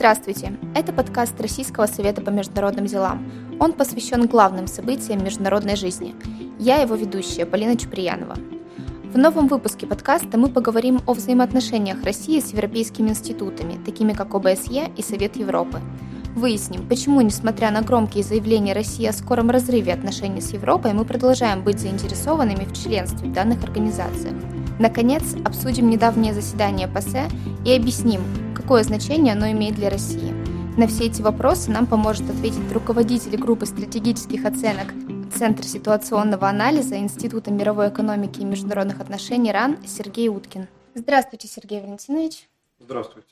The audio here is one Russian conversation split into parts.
Здравствуйте! Это подкаст Российского совета по международным делам. Он посвящен главным событиям международной жизни. Я его ведущая, Полина Чуприянова. В новом выпуске подкаста мы поговорим о взаимоотношениях России с европейскими институтами, такими как ОБСЕ и Совет Европы. Выясним, почему, несмотря на громкие заявления России о скором разрыве отношений с Европой, мы продолжаем быть заинтересованными в членстве в данных организациях. Наконец, обсудим недавнее заседание ПАСЕ и объясним, какое значение оно имеет для России. На все эти вопросы нам поможет ответить руководитель группы стратегических оценок Центра ситуационного анализа Института мировой экономики и международных отношений РАН Сергей Уткин. Здравствуйте, Сергей Валентинович. Здравствуйте.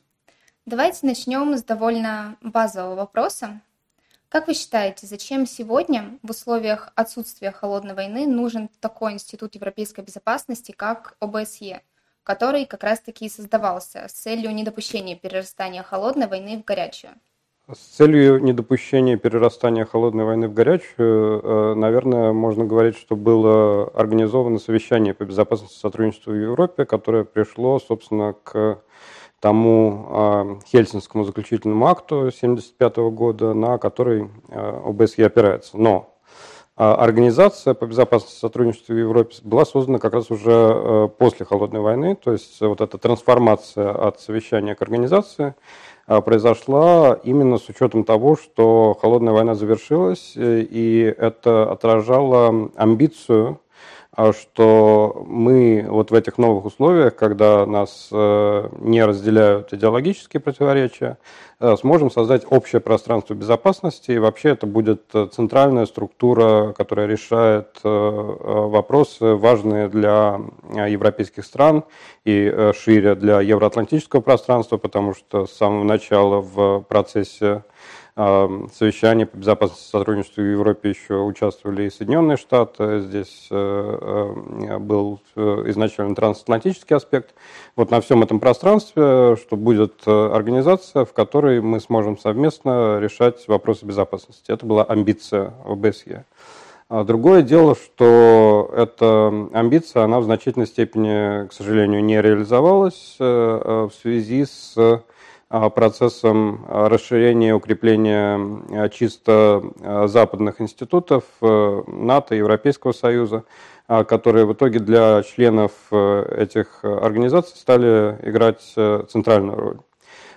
Давайте начнем с довольно базового вопроса. Как вы считаете, зачем сегодня в условиях отсутствия холодной войны нужен такой институт европейской безопасности, как ОБСЕ, который как раз-таки и создавался с целью недопущения перерастания холодной войны в горячую? С целью недопущения перерастания холодной войны в горячую, э, наверное, можно говорить, что было организовано совещание по безопасности сотрудничеству в Европе, которое пришло, собственно, к тому э, Хельсинскому заключительному акту 1975 года, на который э, ОБСЕ опирается. Но Организация по безопасности и сотрудничеству в Европе была создана как раз уже э, после Холодной войны, то есть вот эта трансформация от совещания к организации э, произошла именно с учетом того, что Холодная война завершилась, э, и это отражало амбицию а что мы вот в этих новых условиях, когда нас э, не разделяют идеологические противоречия, э, сможем создать общее пространство безопасности, и вообще это будет центральная структура, которая решает э, вопросы, важные для европейских стран и шире для евроатлантического пространства, потому что с самого начала в процессе совещании по безопасности и сотрудничеству в Европе еще участвовали и Соединенные Штаты. Здесь э, э, был э, изначально трансатлантический аспект. Вот на всем этом пространстве, что будет организация, в которой мы сможем совместно решать вопросы безопасности. Это была амбиция ОБСЕ. А другое дело, что эта амбиция, она в значительной степени, к сожалению, не реализовалась в связи с а, процессом а, расширения и укрепления а, чисто западных институтов э, НАТО, Европейского Союза, которые в итоге для членов э, этих организаций стали играть э, центральную роль.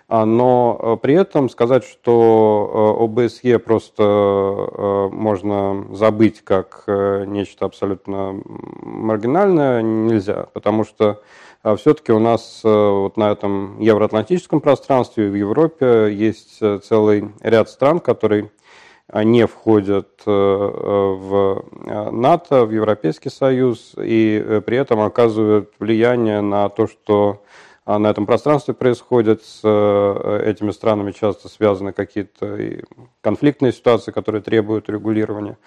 Но при этом сказать, что ОБСЕ просто можно забыть как нечто абсолютно маргинальное нельзя, потому что а все-таки у нас э, вот на этом евроатлантическом пространстве в Европе есть э, целый ряд стран, которые а, не входят э, в НАТО, в Европейский Союз, и при этом оказывают влияние на то, что а, на этом пространстве происходит. С этими странами часто связаны какие-то конфликтные ситуации, которые требуют регулирования.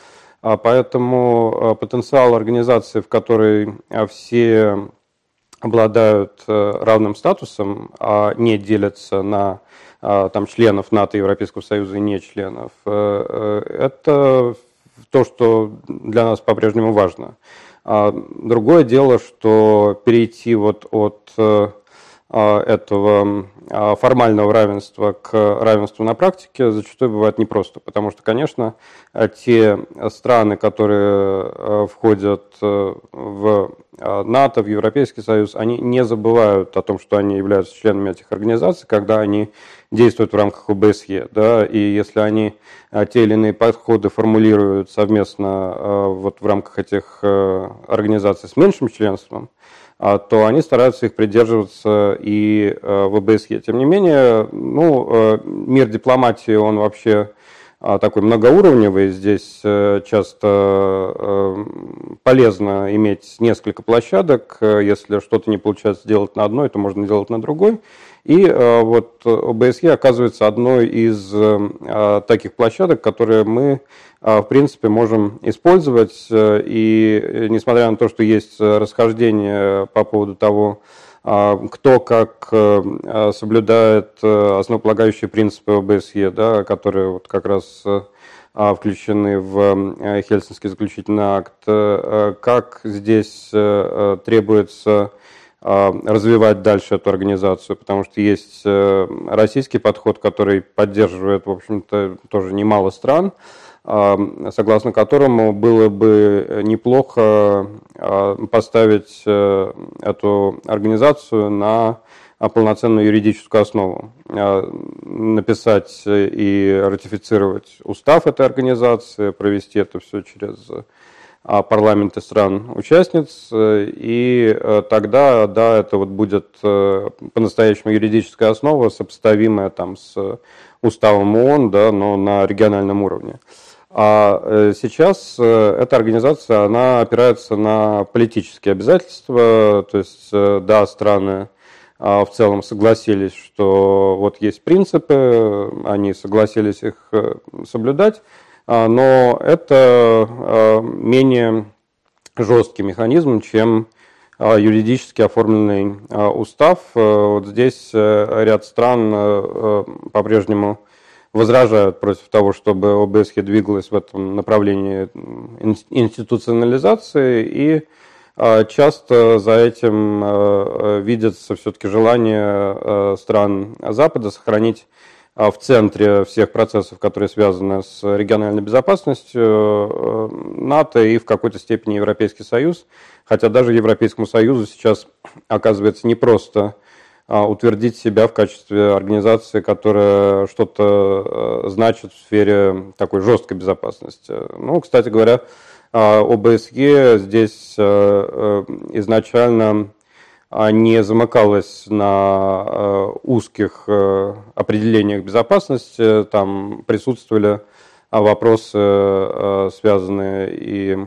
Поэтому потенциал организации, в которой все обладают э, равным статусом, а не делятся на а, там, членов НАТО, Европейского Союза и не членов, э, э, это то, что для нас по-прежнему важно. А, другое дело, что перейти вот от этого формального равенства к равенству на практике зачастую бывает непросто, потому что, конечно, те страны, которые входят в а, НАТО, в Европейский Союз, они не забывают о том, что они являются членами этих организаций, когда они действуют в рамках ОБСЕ. Да, и если они а, те или иные подходы формулируют совместно а, вот в рамках этих организаций с меньшим членством, то они стараются их придерживаться и в ОБСЕ. Тем не менее, ну, мир дипломатии, он вообще а, такой многоуровневый. Здесь э, часто э, полезно иметь несколько площадок. Если что-то не получается сделать на одной, то можно делать на другой. И э, вот ОБСЕ оказывается одной из таких площадок, которые мы, в принципе, можем использовать. И несмотря на то, что есть расхождение по поводу того, а, кто как э, а, соблюдает э, основополагающие принципы ОБСЕ, да, которые вот как раз э, а, включены в Хельсинский заключительный акт, как здесь требуется развивать дальше эту организацию, потому что есть российский подход, который поддерживает, в общем-то, тоже немало стран, согласно которому было бы неплохо поставить эту организацию на полноценную юридическую основу, написать и ратифицировать устав этой организации, провести это все через парламенты стран-участниц, и тогда, да, это вот будет по-настоящему юридическая основа, сопоставимая там с уставом ООН, да, но на региональном уровне. А э, сейчас э, эта организация, она опирается на политические обязательства, то есть, э, да, страны а, в целом согласились, что вот есть принципы, они согласились их соблюдать, а, но это менее жесткий механизм, чем юридически оформленный устав. Вот здесь ряд стран по-прежнему возражают против того, чтобы ОБСЕ двигалась в этом направлении институционализации, и а, часто за этим а, видится все-таки желание а, стран Запада сохранить в центре всех процессов, которые связаны с региональной безопасностью, НАТО и в какой-то степени Европейский Союз. Хотя даже Европейскому Союзу сейчас оказывается не просто а, утвердить себя в качестве организации, которая что-то э, значит в сфере такой жесткой безопасности. Ну, кстати говоря, а, ОБСЕ здесь э, э, изначально а, не замыкалась на узких определениях безопасности, там присутствовали вопросы, связанные и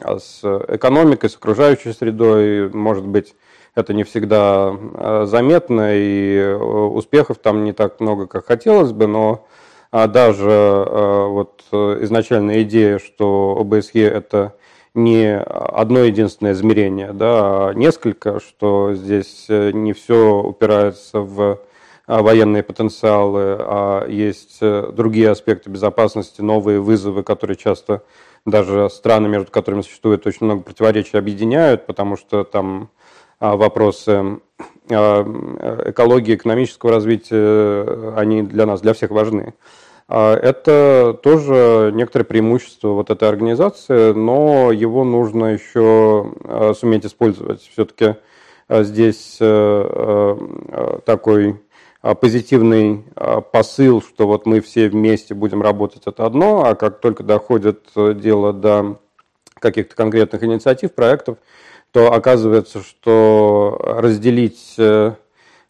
с экономикой, с окружающей средой, может быть, это не всегда э, заметно, и э, успехов там не так много, как хотелось бы, но даже э, вот изначальная идея, что ОБСЕ это не одно единственное измерение, да, а несколько, что здесь не все упирается в военные потенциалы, а есть другие аспекты безопасности, новые вызовы, которые часто даже страны, между которыми существует очень много противоречий, объединяют, потому что там а, вопросы а, экологии, экономического развития, они для нас, для всех важны. А, это тоже некоторое преимущество вот этой организации, но его нужно еще суметь использовать. Все-таки здесь такой позитивный посыл, что вот мы все вместе будем работать, это одно, а как только доходит дело до каких-то конкретных инициатив, проектов, то оказывается, что разделить э, а,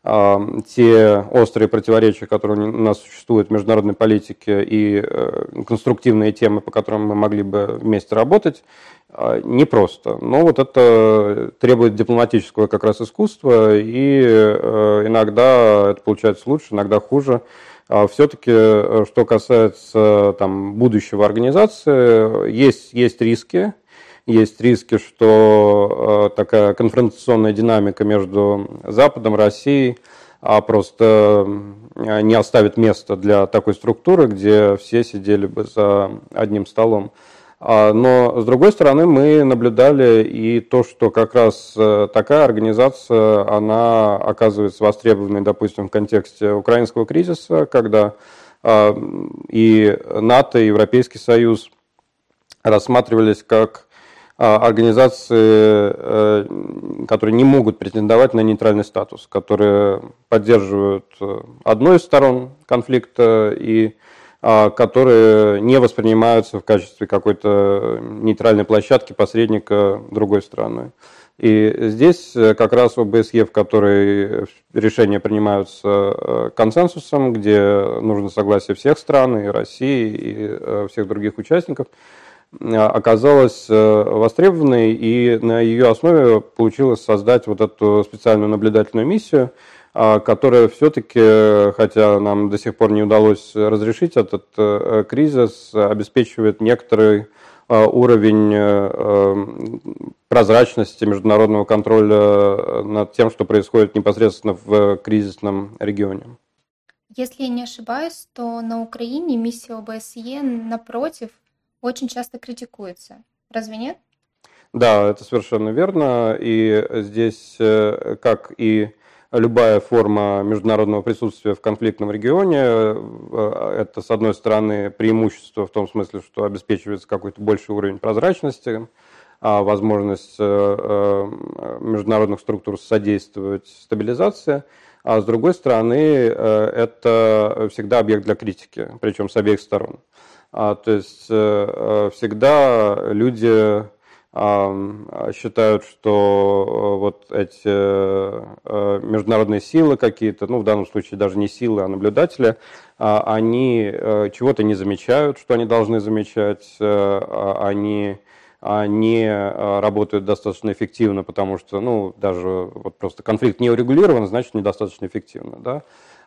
те острые противоречия, которые у нас существуют в международной политике, и э, конструктивные темы, по которым мы могли бы вместе работать, а, непросто. Но вот это требует дипломатического как раз искусства, и э, иногда это получается лучше, иногда хуже. А Все-таки, что касается там, будущего организации, есть, есть риски, есть риски, что э, такая конфронтационная динамика между Западом, Россией а просто э, не оставит места для такой структуры, где все сидели бы за одним столом. А, но, с другой стороны, мы наблюдали и то, что как раз э, такая организация, она оказывается востребованной, допустим, в контексте украинского кризиса, когда и НАТО, и Европейский Союз рассматривались как организации, э, которые не могут претендовать на нейтральный статус, которые поддерживают э, одну из сторон конфликта и а, которые не воспринимаются в качестве какой-то нейтральной площадки посредника другой страны. И здесь э, как раз ОБСЕ, в которой решения принимаются консенсусом, где нужно согласие всех стран, и России, и всех других участников – оказалась э, востребованной, и на ее основе получилось создать вот эту специальную наблюдательную миссию, а, которая все-таки, хотя нам до сих пор не удалось разрешить этот э, кризис, обеспечивает некоторый э, уровень прозрачности международного контроля над тем, что происходит непосредственно в кризисном регионе. Если я не ошибаюсь, то на Украине миссия ОБСЕ, напротив, очень часто критикуется. Разве нет? Да, это совершенно верно. И здесь, э, как и любая форма международного присутствия в конфликтном регионе, э, это, с одной стороны, преимущество в том смысле, что обеспечивается какой-то больший уровень прозрачности, а возможность э, международных структур содействовать стабилизации, а с другой стороны, это всегда объект для критики, причем с обеих сторон. А, то есть всегда люди считают, что э, вот эти э, международные силы какие-то, ну, в данном случае даже не силы, а наблюдатели, а, они э, чего-то не замечают, что они должны замечать, а, они не работают достаточно эффективно, потому что, ну, даже вот просто конфликт не урегулирован, значит, недостаточно эффективно, да.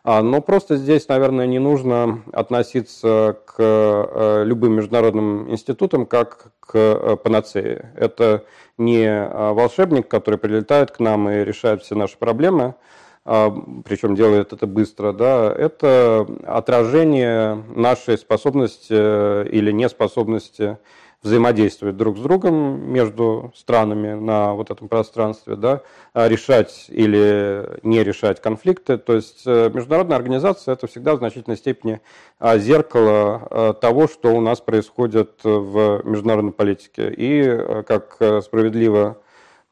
А, но просто здесь, наверное, не нужно относиться к э, любым международным институтам как к э, панацее. Это не э, волшебник, который прилетает к нам и решает все наши проблемы, а, причем делает это быстро, да, это отражение нашей способности или неспособности взаимодействовать друг с другом между странами на вот этом пространстве, да, а решать или не решать конфликты. То есть э, международная организация – это всегда в значительной степени а, зеркало а, того, что у нас происходит в международной политике. И, э, как э, справедливо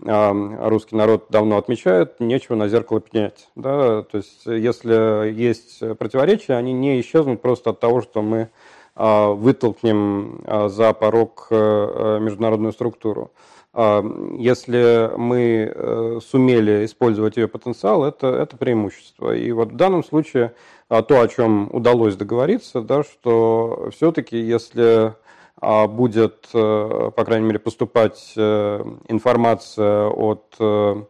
русский народ давно отмечает, нечего на зеркало пенять. Да? То есть если есть противоречия, они не исчезнут просто от того, что мы вытолкнем а, за порог э, э, международную структуру. А, если мы э, сумели использовать ее потенциал, это, это преимущество. И вот в данном случае то, о чем удалось договориться, да, что все-таки если будет, по крайней мере, поступать информация от а,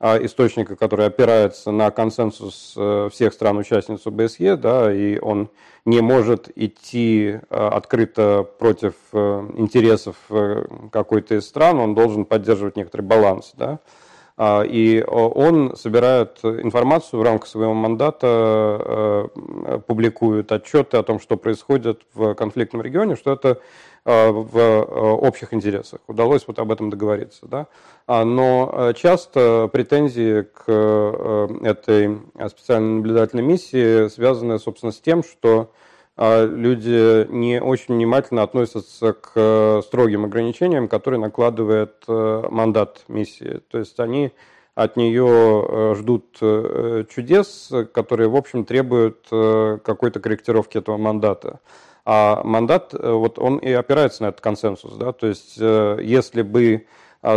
источника, который опирается на консенсус э, всех стран-участниц ОБСЕ, да, и он не может идти э, открыто против э, интересов какой-то из стран, он должен поддерживать некоторый баланс. Да. А, и он собирает информацию в рамках своего мандата, публикует отчеты о том, что происходит в конфликтном регионе, что это Э, в э, общих интересах. Удалось вот об этом договориться. Да? А, но э, часто претензии к этой специальной наблюдательной миссии связаны, собственно, с тем, что люди не очень внимательно относятся к строгим ограничениям, которые накладывает мандат миссии. То есть они от нее ждут чудес, которые, в общем, требуют какой-то корректировки этого мандата. А мандат, э, вот он и опирается на этот консенсус. Да? То есть, э, если бы а,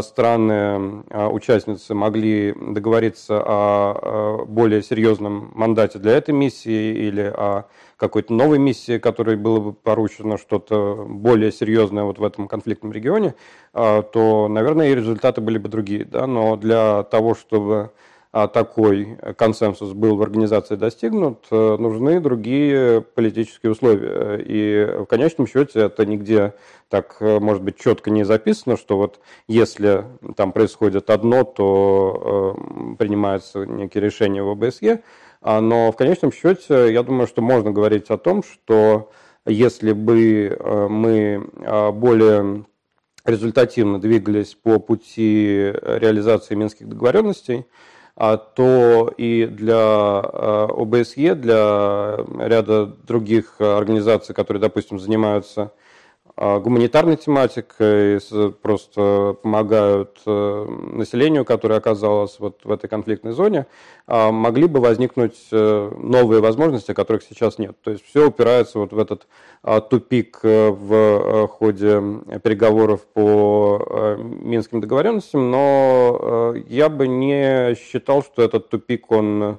страны, а, участницы могли договориться о более серьезном мандате для этой миссии или о какой-то новой миссии, которой было бы поручено что-то более серьезное вот в этом конфликтном регионе, а, то, наверное, и результаты были бы другие. Да? Но для того, чтобы а такой консенсус был в организации достигнут, э, нужны другие политические условия. И в конечном счете это нигде так, э, может быть, четко не записано, что вот если там происходит одно, то э, принимаются некие решения в ОБСЕ, а, но в конечном счете я думаю, что можно говорить о том, что если бы мы а, более результативно двигались по пути реализации минских договоренностей, а, то и для а, ОБСЕ, для ряда других организаций, которые, допустим, занимаются а, гуманитарной тематикой, просто помогают э, населению, которое оказалось вот в этой конфликтной зоне, а, могли бы возникнуть э, новые возможности, которых сейчас нет. То есть все упирается вот в этот а, тупик э, в ходе переговоров по минским договоренностям, но я бы не считал, что этот тупик, он а,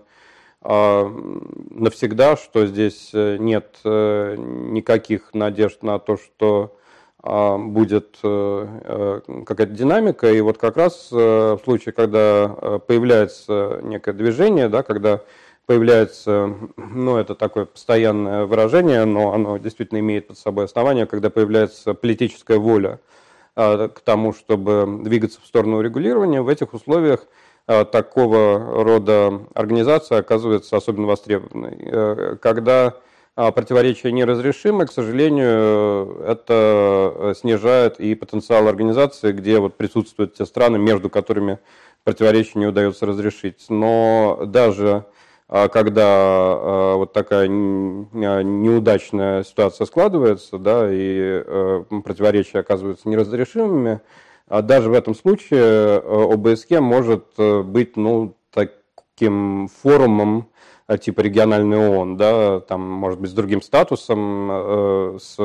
навсегда, что здесь э, нет э, никаких надежд на то, что а, будет э, какая-то динамика. И вот как раз в случае, когда появляется некое движение, да, когда появляется, ну, это такое постоянное выражение, но оно действительно имеет под собой основание, когда появляется политическая воля к тому, чтобы двигаться в сторону регулирования, в этих условиях такого рода организация оказывается особенно востребованной. Э, когда противоречия неразрешимы, к сожалению, это снижает и потенциал организации, где вот присутствуют те страны, между которыми противоречия не удается разрешить. Но даже а когда а, вот такая неудачная ситуация складывается, да, и э, противоречия оказываются неразрешимыми, а даже в этом случае э, ОБСЕ может э, быть, ну, таким форумом типа региональный ООН, да, там, может быть, с другим статусом, с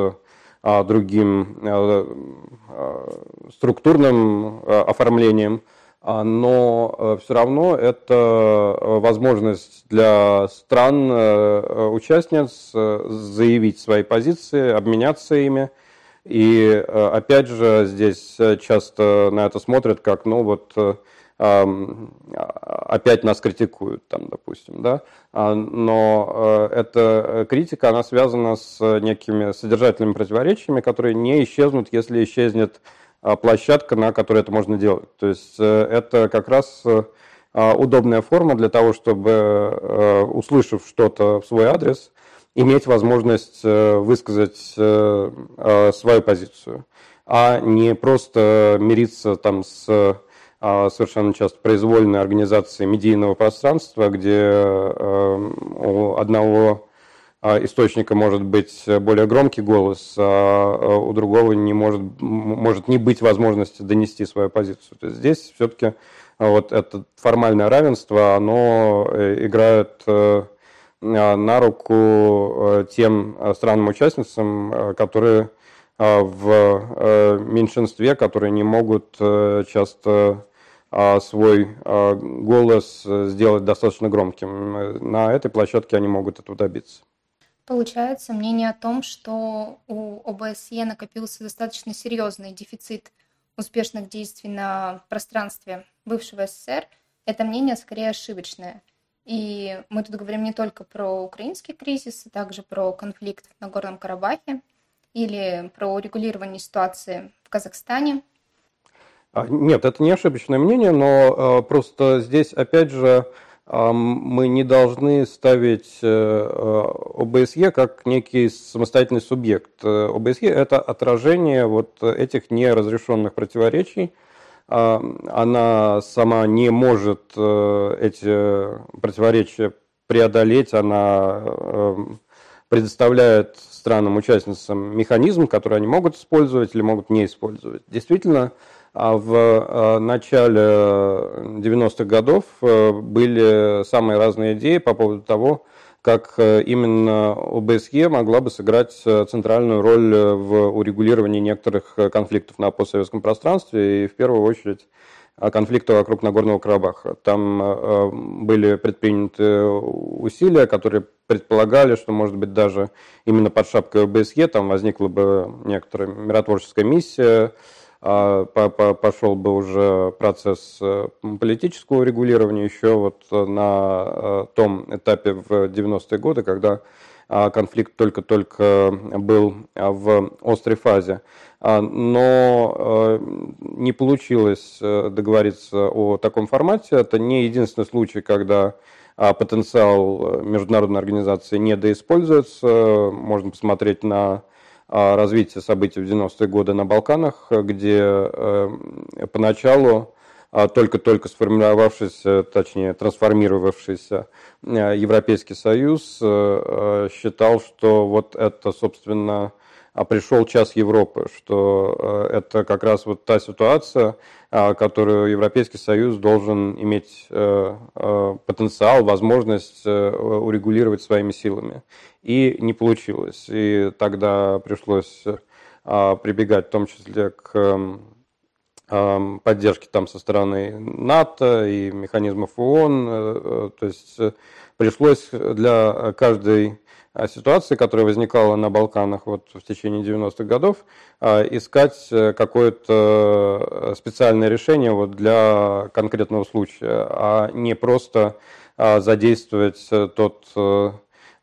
другим структурным оформлением, а, но э, все равно это э, возможность для стран-участниц э, заявить свои позиции, обменяться ими. И опять же, здесь часто на это смотрят как, ну вот, опять нас критикуют, там, допустим, да, а, но эта критика, она связана с некими содержательными противоречиями, которые не исчезнут, если исчезнет а, площадка, на которой это можно делать. То есть э, это как раз э, а, удобная форма для того, чтобы, э, услышав что-то в свой адрес, иметь возможность высказать свою позицию, а не просто мириться там с совершенно часто произвольной организацией медийного пространства, где у одного источника может быть более громкий голос, а, у другого не может, может не быть возможности донести свою позицию. То есть здесь все-таки вот это формальное равенство, оно э, играет э, на руку э, тем странам-участницам, которые в меньшинстве, которые не могут часто свой голос сделать достаточно громким. На этой площадке они могут этого добиться. Получается мнение о том, что у ОБСЕ накопился достаточно серьезный дефицит успешных действий на пространстве бывшего СССР, это мнение скорее ошибочное. И мы тут говорим не только про украинский кризис, а также про конфликт на Горном Карабахе или про урегулирование ситуации в Казахстане. А, нет, это не ошибочное мнение, но э, просто здесь, опять же, мы не должны ставить э, э, ОБСЕ как некий самостоятельный субъект. ОБСЕ – это отражение вот этих неразрешенных противоречий. Она сама не может эти противоречия преодолеть, она предоставляет странам-участницам механизм, который они могут использовать или могут не использовать. Действительно, а в э, начале 90-х годов э, были самые разные идеи по поводу того, как э, именно ОБСЕ могла бы сыграть центральную роль в урегулировании некоторых конфликтов на постсоветском пространстве и в первую очередь конфликта вокруг Нагорного Карабаха. Там были предприняты усилия, которые предполагали, что, может быть, даже именно под шапкой ОБСЕ там возникла бы некоторая миротворческая миссия, пошел бы уже процесс э, политического регулирования еще вот на э, том этапе в 90-е годы, когда а, конфликт только-только был а, в острой фазе. Но э, не получилось договориться о таком формате. Это не единственный случай, когда потенциал международной организации недоиспользуется. Можно посмотреть на развития событий в 90-е годы на Балканах, где э, поначалу а, только-только сформировавшийся, точнее, трансформировавшийся э, Европейский Союз э, считал, что вот это, собственно, а пришел час Европы, что это как раз вот та ситуация, а, которую Европейский Союз должен иметь потенциал, возможность урегулировать своими силами и не получилось. И тогда пришлось прибегать в том числе к а, поддержке там со стороны НАТО и механизмов ООН. Э, то есть э, пришлось для каждой ситуации, которая возникала на Балканах вот в течение 90-х годов, а, искать э, какое-то специальное решение вот для конкретного случая, а не просто задействовать тот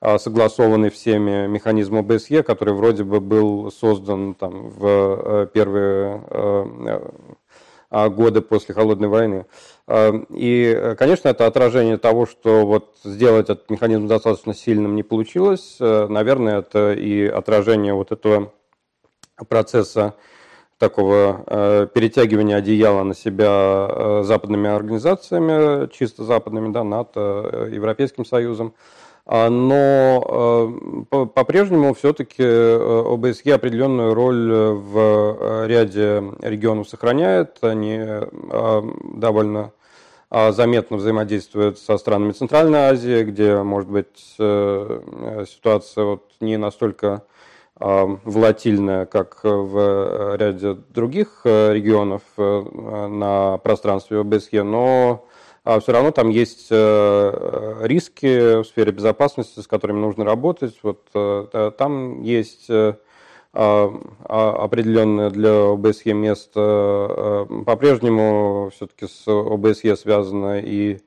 а, согласованный всеми механизм ОБСЕ, который вроде бы был создан там, в э, первые годы после Холодной войны. И, конечно, это отражение того, что вот сделать этот механизм достаточно сильным не получилось. Наверное, это и отражение вот этого процесса такого э, перетягивания одеяла на себя э, западными организациями, чисто западными, да, НАТО, э, Европейским Союзом. А, но э, по-прежнему все-таки э, ОБСЕ определенную роль в э, ряде регионов сохраняет. Они довольно заметно взаимодействуют со странами Центральной Азии, где, может быть, ситуация вот не настолько волатильная, как в ряде других э, регионов э, на пространстве ОБСЕ, но а, все равно там есть э, риски в сфере безопасности, с которыми нужно работать. Вот там есть а, определенное для ОБСЕ место. По-прежнему все-таки с ОБСЕ связано и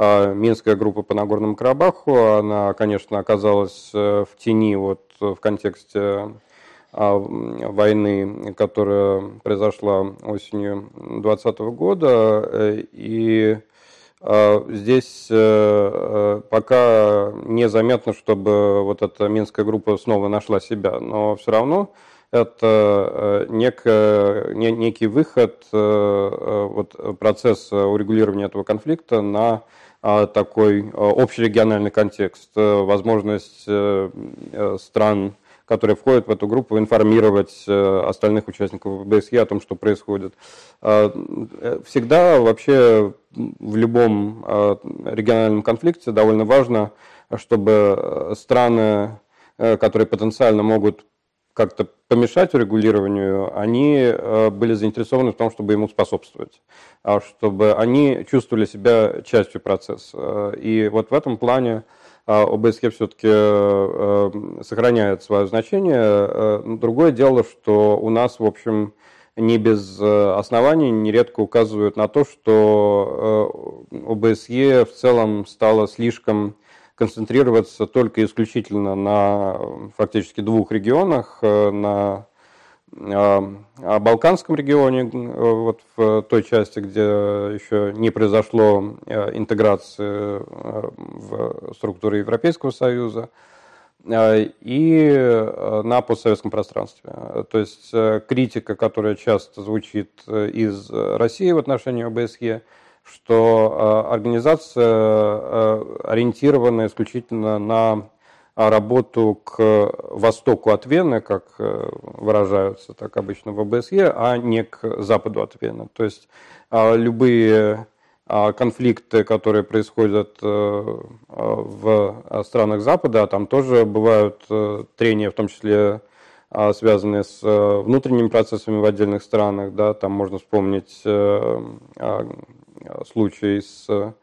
а Минская группа по Нагорному Карабаху, она, конечно, оказалась э, в тени вот в контексте а, войны, которая произошла осенью 2020 года. Э, и а, здесь э, пока незаметно, чтобы вот эта Минская группа снова нашла себя, но все равно это нек, некий выход вот, процесса урегулирования этого конфликта на а, такой а, общерегиональный контекст, э, возможность э, э, стран, которые входят в эту группу, информировать остальных участников БСЕ о том, что происходит. А, всегда вообще в любом региональном конфликте довольно важно, чтобы страны, которые потенциально могут как-то помешать урегулированию, они э, были заинтересованы в том, чтобы ему способствовать, а чтобы они чувствовали себя частью процесса. И вот в этом плане э, ОБСЕ все-таки э, сохраняет свое значение. Другое дело, что у нас, в общем, не без оснований нередко указывают на то, что ОБСЕ в целом стало слишком концентрироваться только исключительно на фактически двух регионах, э, на а, Балканском регионе, э, вот в той части, где еще не произошло э, интеграции в структуры Европейского Союза, и на постсоветском пространстве. То есть критика, которая часто звучит из России в отношении ОБСЕ, что э, организация э, ориентирована исключительно на работу к востоку от Вены, как э, выражаются так обычно в ОБСЕ, а не к западу от Вены. То есть любые конфликты, которые происходят в странах Запада, там тоже бывают трения, в том числе связанные с внутренними процессами в отдельных странах. Да, там можно вспомнить случай с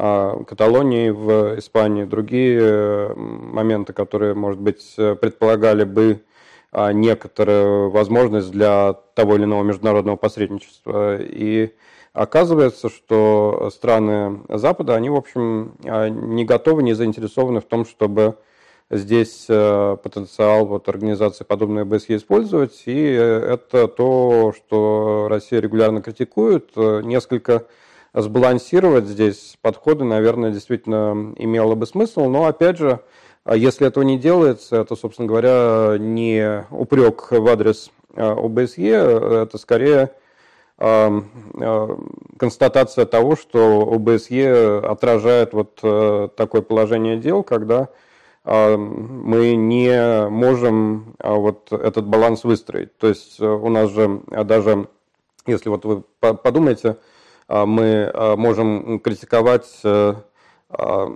а, Каталонией в Испании, другие э, моменты, которые, может быть, предполагали бы а, некоторую возможность для того или иного международного посредничества. И оказывается, что страны Запада, они, в общем, а, не готовы, не заинтересованы в том, чтобы здесь э, потенциал вот организации подобной БСЕ использовать. И это то, что Россия регулярно критикует. Несколько сбалансировать здесь подходы, наверное, действительно имело бы смысл. Но, опять же, а если этого не делается, это, собственно говоря, не упрек в адрес а, ОБСЕ, это скорее а, констатация того, что ОБСЕ отражает вот э, такое положение дел, когда мы не можем вот этот баланс выстроить. То есть э, у нас же даже, если вот вы подумаете, мы а, можем критиковать э, а,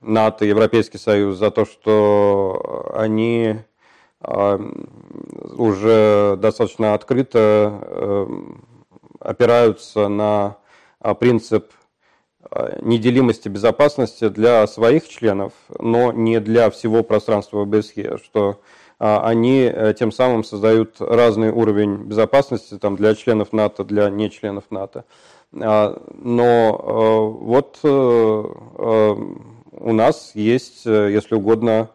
НАТО, Европейский Союз за то, что они уже достаточно открыто э, опираются на принцип неделимости безопасности для своих членов, но не для всего пространства ОБСЕ, что они э, тем самым создают разный уровень безопасности там, для членов НАТО, для не членов НАТО. А, но э, вот э, э, у нас есть, если угодно,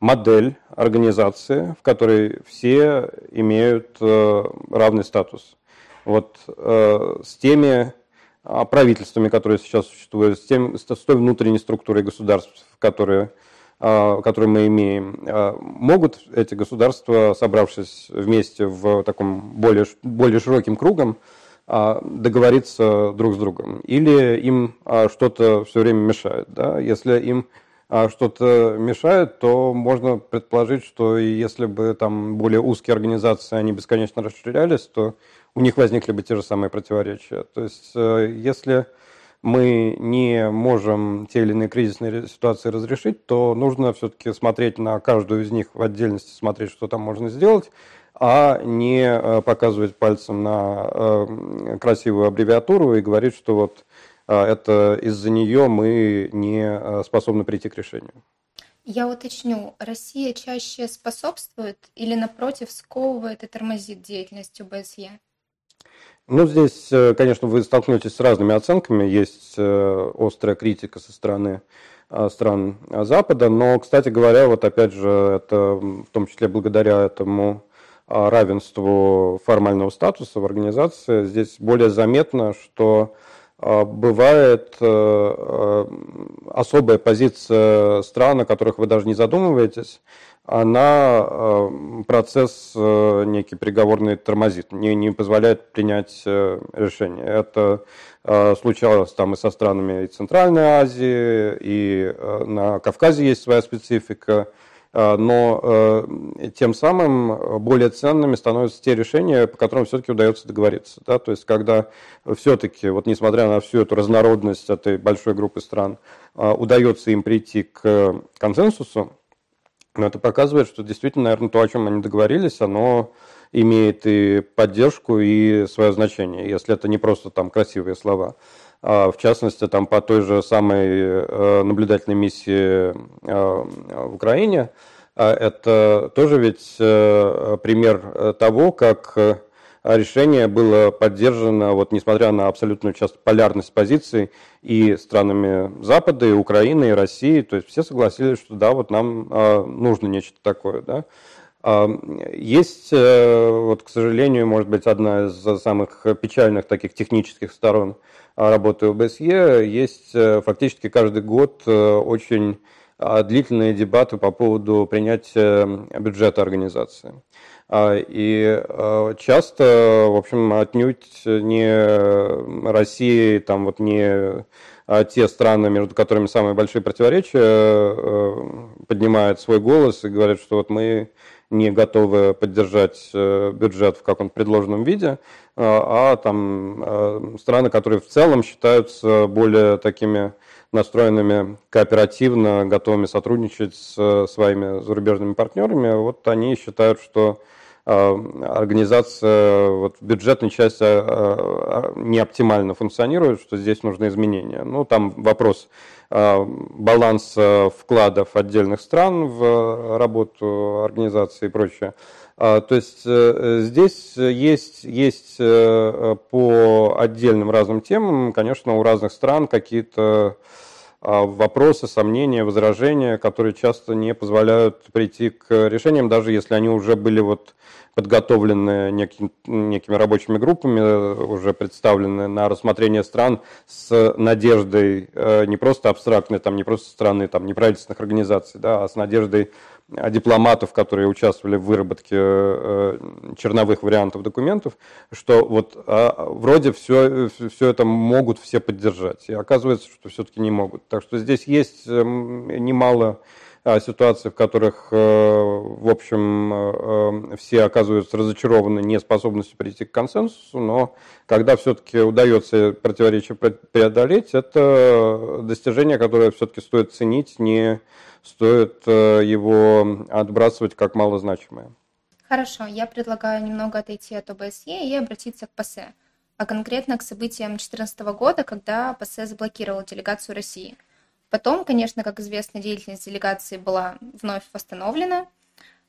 модель организации, в которой все имеют равный статус. вот с теми правительствами, которые сейчас существуют, с, тем, с той внутренней структурой государств, которые которые мы имеем, могут эти государства, собравшись вместе в таком более, более широким кругом, а, договориться друг с другом. Или им а, что-то все время мешает. Да? Если им а, что-то мешает, то можно предположить, что если бы там более узкие организации, они бесконечно расширялись, то у них возникли бы те же самые противоречия. То есть э, если мы не можем те или иные кризисные ситуации разрешить, то нужно все-таки смотреть на каждую из них в отдельности, смотреть, что там можно сделать, а не э, показывать пальцем на э, красивую аббревиатуру и говорить, что вот э, это из-за нее мы не способны прийти к решению. Я уточню, Россия чаще способствует или, напротив, сковывает и тормозит деятельность ОБСЕ? Ну, здесь, конечно, вы столкнетесь с разными оценками. Есть острая критика со стороны стран Запада, но, кстати говоря, вот опять же, это в том числе благодаря этому равенству формального статуса в организации, здесь более заметно, что а, бывает э, э, особая позиция стран, о которых вы даже не задумываетесь, она э, процесс некий переговорный тормозит, не, не позволяет принять решение. Это случалось там и со странами и Центральной Азии, и на Кавказе есть своя специфика – а, но э, тем самым более ценными становятся те решения, по которым все-таки удается договориться. Да? То есть, когда все-таки, вот несмотря на всю эту разнородность этой большой группы стран, удается им прийти к консенсусу, но это показывает, что действительно, наверное, то, о чем они договорились, оно имеет и поддержку, и свое значение, если это не просто там красивые слова. А, в частности, там по той же самой э, наблюдательной миссии э, в Украине, а, это тоже ведь э, пример того, как решение было поддержано, вот несмотря на абсолютную часто полярность позиций и странами Запада, и Украины, и России, то есть все согласились, что да, вот нам нужно нечто такое, да. А, есть, вот, к сожалению, может быть, одна из самых печальных таких технических сторон – работы ОБСЕ, есть э, фактически каждый год э, очень а, длительные дебаты по поводу принятия бюджета организации. А, и а, часто, в общем, отнюдь не Россия, там вот не те страны, между которыми самые большие противоречия, э, поднимают свой голос и говорят, что вот мы не готовы поддержать э, бюджет в каком-то предложенном виде, а, а там э, страны, которые в целом считаются более такими настроенными кооперативно, готовыми сотрудничать с своими зарубежными партнерами, вот они считают, что э, организация вот, бюджетной части не оптимально функционирует, что здесь нужны изменения. Ну, там вопрос Э, баланс э, вкладов отдельных стран в работу организации и прочее. А, то есть э, здесь есть, есть по отдельным разным темам, конечно, у разных стран какие-то вопросы, сомнения, возражения, которые часто не позволяют прийти к решениям, даже если они уже были вот подготовлены неким, некими рабочими группами, уже представлены на рассмотрение стран с надеждой э, не просто абстрактной, там, не просто страны, там, неправительственных организаций, да, а с надеждой дипломатов, которые участвовали в выработке э, черновых вариантов документов, что вот а, вроде все, все это могут все поддержать. И оказывается, что все-таки не могут. Так что здесь есть эм, немало ситуаций, в которых, э, в общем, э, все оказываются разочарованы неспособностью прийти к консенсусу, но когда все-таки удается противоречие преодолеть, это достижение, которое все-таки стоит ценить, не стоит э, его отбрасывать как малозначимое. Хорошо, я предлагаю немного отойти от ОБСЕ и обратиться к ПАСЕ, а конкретно к событиям 2014 года, когда ПАСЕ заблокировал делегацию России. Потом, конечно, как известно, деятельность делегации была вновь восстановлена,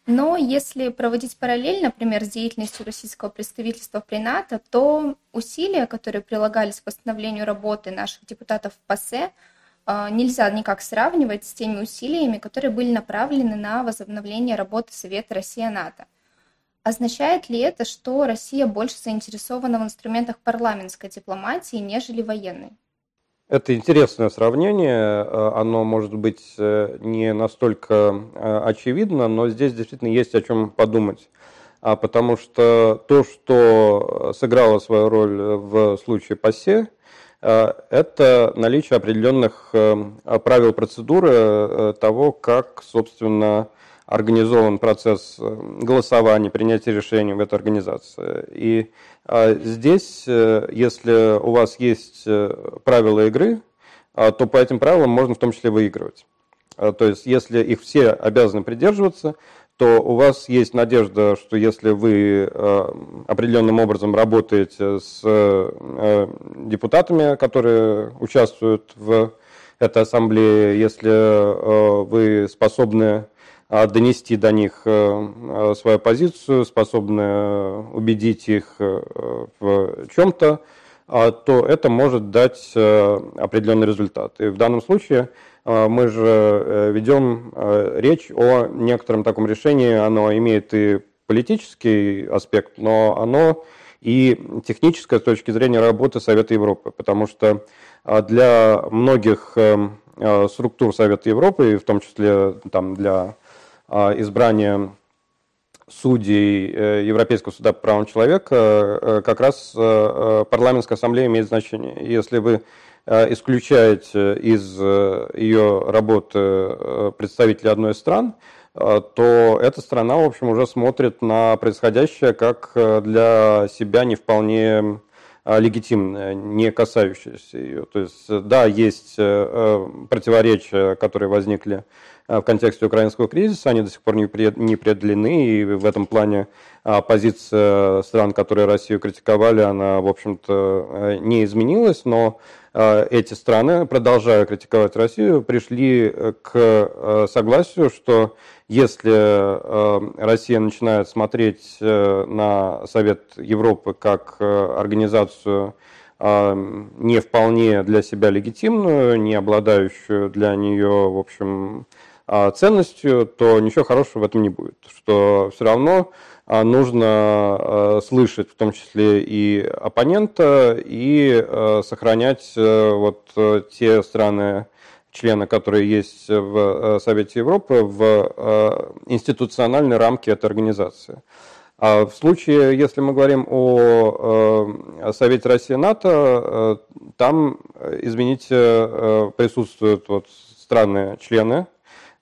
но если проводить параллель, например, с деятельностью российского представительства при НАТО, то усилия, которые прилагались к восстановлению работы наших депутатов в ПАСЕ, а, нельзя никак сравнивать с теми усилиями, которые были направлены на возобновление работы Совета Россия-НАТО. Означает ли это, что Россия больше заинтересована в инструментах парламентской дипломатии, нежели военной? Это интересное сравнение, э, оно может быть э, не настолько э, очевидно, но здесь действительно есть о чем подумать. А потому что то, что сыграло свою роль в случае ПАСЕ, это наличие определенных правил процедуры того, как, собственно, организован процесс голосования, принятия решений в этой организации. И а здесь, э, если у вас есть э, правила игры, а, то по этим правилам можно в том числе выигрывать. А, то есть, если их все обязаны придерживаться, то у вас есть надежда, что если вы определенным образом работаете с депутатами, которые участвуют в этой ассамблее, если вы способны донести до них э, э, свою позицию, способны убедить их э, в чем-то, а, то это может дать определенный результат. И в данном случае мы же ведем речь о некотором таком решении, оно имеет и политический аспект, но оно и техническое с точки зрения работы Совета Европы, потому что для многих структур Совета Европы, в том числе там, для а, избрания судей э, Европейского суда по правам человека, э, как раз э, парламентская ассамблея имеет значение. Если вы исключаете из ее работы представителей одной из стран, то эта страна, в общем, уже смотрит на происходящее как для себя не вполне легитимное, не касающееся ее. То есть, да, есть противоречия, которые возникли Э, в контексте украинского кризиса, они до сих пор не преодолены, и в этом плане а, позиция стран, которые Россию критиковали, она, в общем-то, э, не изменилась, но э, эти страны, продолжая критиковать Россию, пришли к согласию, что если Россия начинает смотреть на Совет Европы как организацию не вполне для себя легитимную, не обладающую для нее, в общем, а, ценностью, то ничего хорошего в этом не будет. Что все равно а, нужно а, слышать в том числе и оппонента, и сохранять э, вот э, те страны, члены, которые есть в э, Совете Европы, в институциональной рамке этой организации. А в случае, если мы говорим о Совете России-НАТО, там, извините, присутствуют вот страны-члены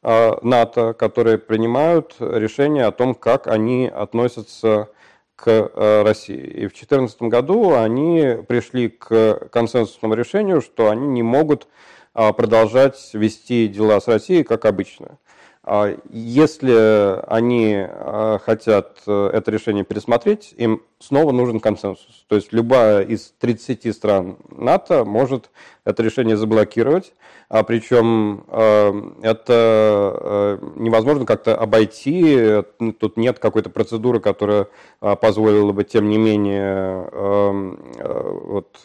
НАТО, которые принимают решение о том, как они относятся к э, России. И в 2014 году они пришли к консенсусному решению, что они не могут э, продолжать вести дела с Россией как обычно. А если они хотят это решение пересмотреть, им снова нужен консенсус. То есть любая из 30 стран НАТО может это решение заблокировать, а причем э, это э, невозможно как-то обойти, тут нет какой-то процедуры, которая э, позволила бы, тем не менее, вот,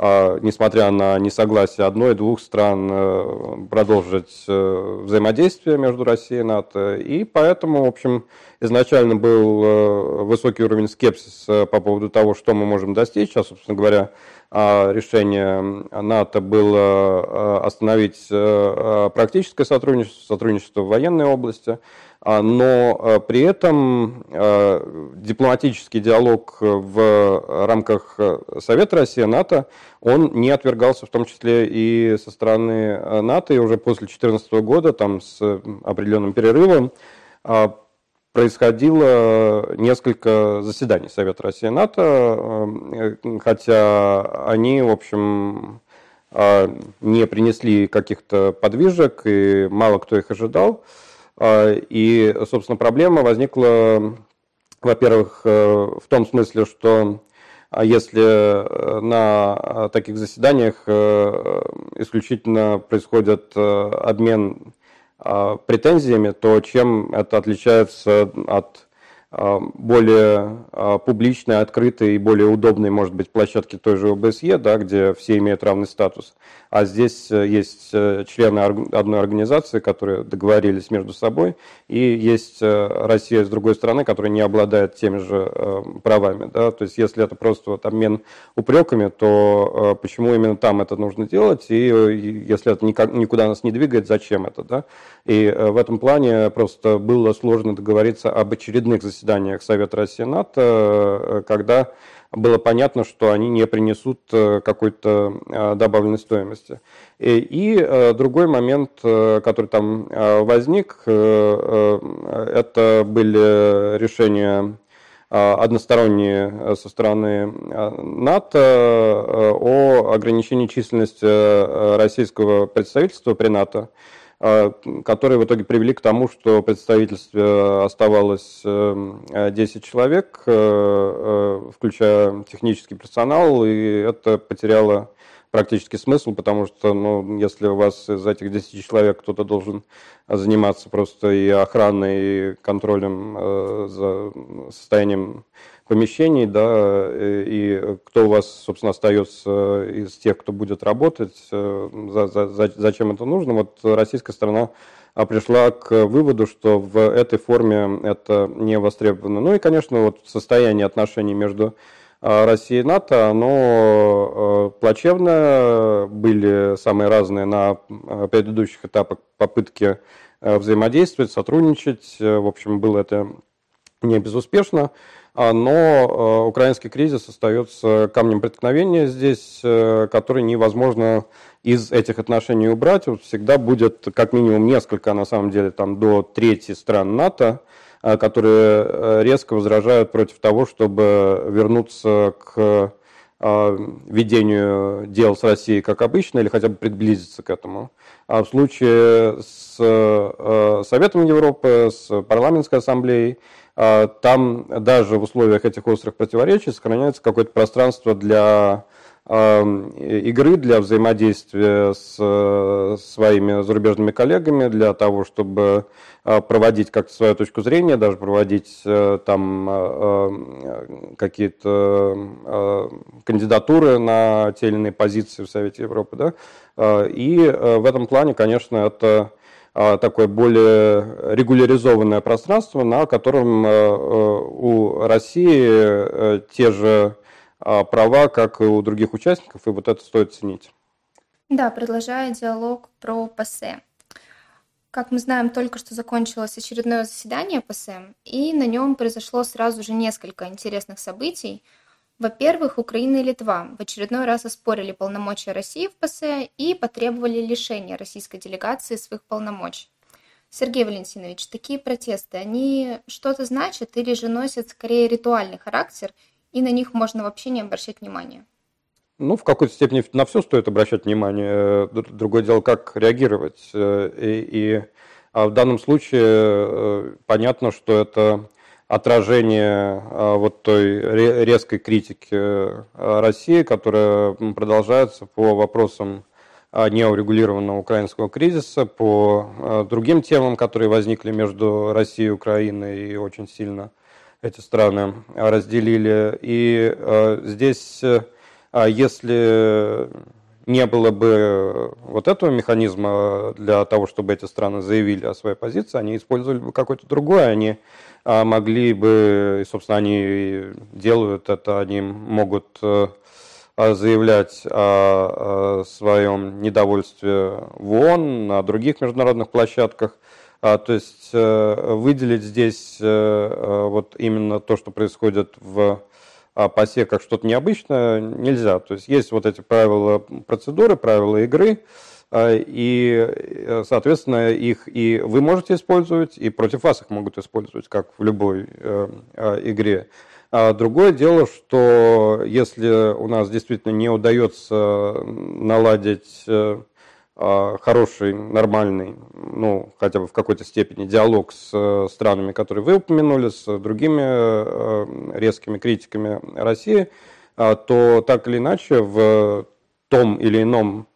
несмотря на несогласие одной и двух стран, продолжить взаимодействие между Россией и НАТО. И поэтому, в общем, изначально был высокий уровень скепсиса по поводу того, что мы можем достичь. Сейчас, собственно говоря, а, решение НАТО было а, остановить а, практическое сотрудничество, сотрудничество в военной области, но при этом дипломатический диалог в рамках Совета России НАТО, он не отвергался в том числе и со стороны НАТО, и уже после 2014 года, там с определенным перерывом, происходило несколько заседаний Совета России и НАТО, э, хотя они, в общем, э, не принесли каких-то подвижек, и мало кто их ожидал. Э, и, собственно, проблема возникла, во-первых, в том смысле, что если на таких заседаниях исключительно происходит обмен претензиями, то чем это отличается от более публичной, открытой и более удобной, может быть, площадке той же ОБСЕ, да, где все имеют равный статус. А здесь э, есть э, члены одной организации, которые договорились между собой, и есть э, Россия с другой стороны, которая не обладает теми же правами. Да? То есть если это просто вот обмен упреками, то почему именно там это нужно делать, и если это никуда нас не двигает, зачем это? Да? И в этом плане просто было сложно договориться об очередных заседаниях Совета России НАТО, когда было понятно, что они не принесут э, какой-то э, добавленной стоимости. И, э, другой момент, который там возник, это были решения односторонние со стороны НАТО о ограничении численности российского представительства при НАТО. А, которые в итоге привели к тому, что в представительстве оставалось 10 эм, человек, э, э, включая технический персонал, и это потеряло практически смысл, потому что, ну, если у вас из этих 10 человек кто-то должен заниматься просто и охраной, и контролем э, за состоянием помещений, да, и кто у вас, собственно, остается из тех, кто будет работать, э, за, за, зачем это нужно. Вот российская сторона а, пришла к выводу, что в этой форме это не востребовано. Ну и, конечно, вот состояние отношений между а, Россией и НАТО, оно э, плачевное, были самые разные на э, предыдущих этапах попытки взаимодействовать, сотрудничать. В общем, было это не безуспешно. А, но э, украинский кризис остается камнем преткновения здесь, э, который невозможно из этих отношений убрать. Всегда будет как минимум несколько, на самом деле, там до трети стран НАТО, э, которые резко возражают против того, чтобы вернуться к ведению дел с Россией как обычно или хотя бы приблизиться к этому. А в случае с Советом Европы, с парламентской ассамблеей, там даже в условиях этих острых противоречий сохраняется какое-то пространство для а, игры, для взаимодействия с своими зарубежными коллегами, для того, чтобы а, проводить как-то свою точку зрения, даже проводить э, там какие-то кандидатуры на те или иные позиции в Совете Европы. Да? И э, в этом плане, конечно, это а, такое более регуляризованное пространство, на котором э, э, у России э, те же а, права, как и у других участников, и вот это стоит ценить. Да, продолжая диалог про ПАСЕ. Как мы знаем, только что закончилось очередное заседание ПАСЕ, и на нем произошло сразу же несколько интересных событий – во-первых, Украина и Литва в очередной раз оспорили полномочия России в ПСЭ и потребовали лишения российской делегации своих полномочий. Сергей Валентинович, такие протесты, они что-то значат или же носят скорее ритуальный характер, и на них можно вообще не обращать внимания? Ну, в какой-то степени на все стоит обращать внимание. Другое дело, как реагировать. Э, и, и а в данном случае э, понятно, что это отражение а, вот той резкой критики э, России, которая продолжается по вопросам а, неурегулированного украинского кризиса, по а, другим темам, которые возникли между Россией и Украиной и очень сильно эти страны разделили. И здесь, если не было бы вот этого механизма для того, чтобы эти страны заявили о своей позиции, они использовали бы какой-то другой, они могли бы, собственно, они делают это, они могут э, заявлять о своем недовольстве в ООН, на других международных площадках. А, то есть э, выделить здесь э, вот именно то, что происходит в ПАСЕ как что-то необычное, нельзя. То есть есть вот эти правила процедуры, правила игры, а, и, э, соответственно, их и вы можете использовать, и против вас их могут использовать, как в любой э, а, игре. А другое дело, что если у нас действительно не удается наладить э, хороший, нормальный, ну, хотя бы в какой-то степени диалог с странами, которые вы упомянули, с другими резкими критиками России, то так или иначе в том или ином а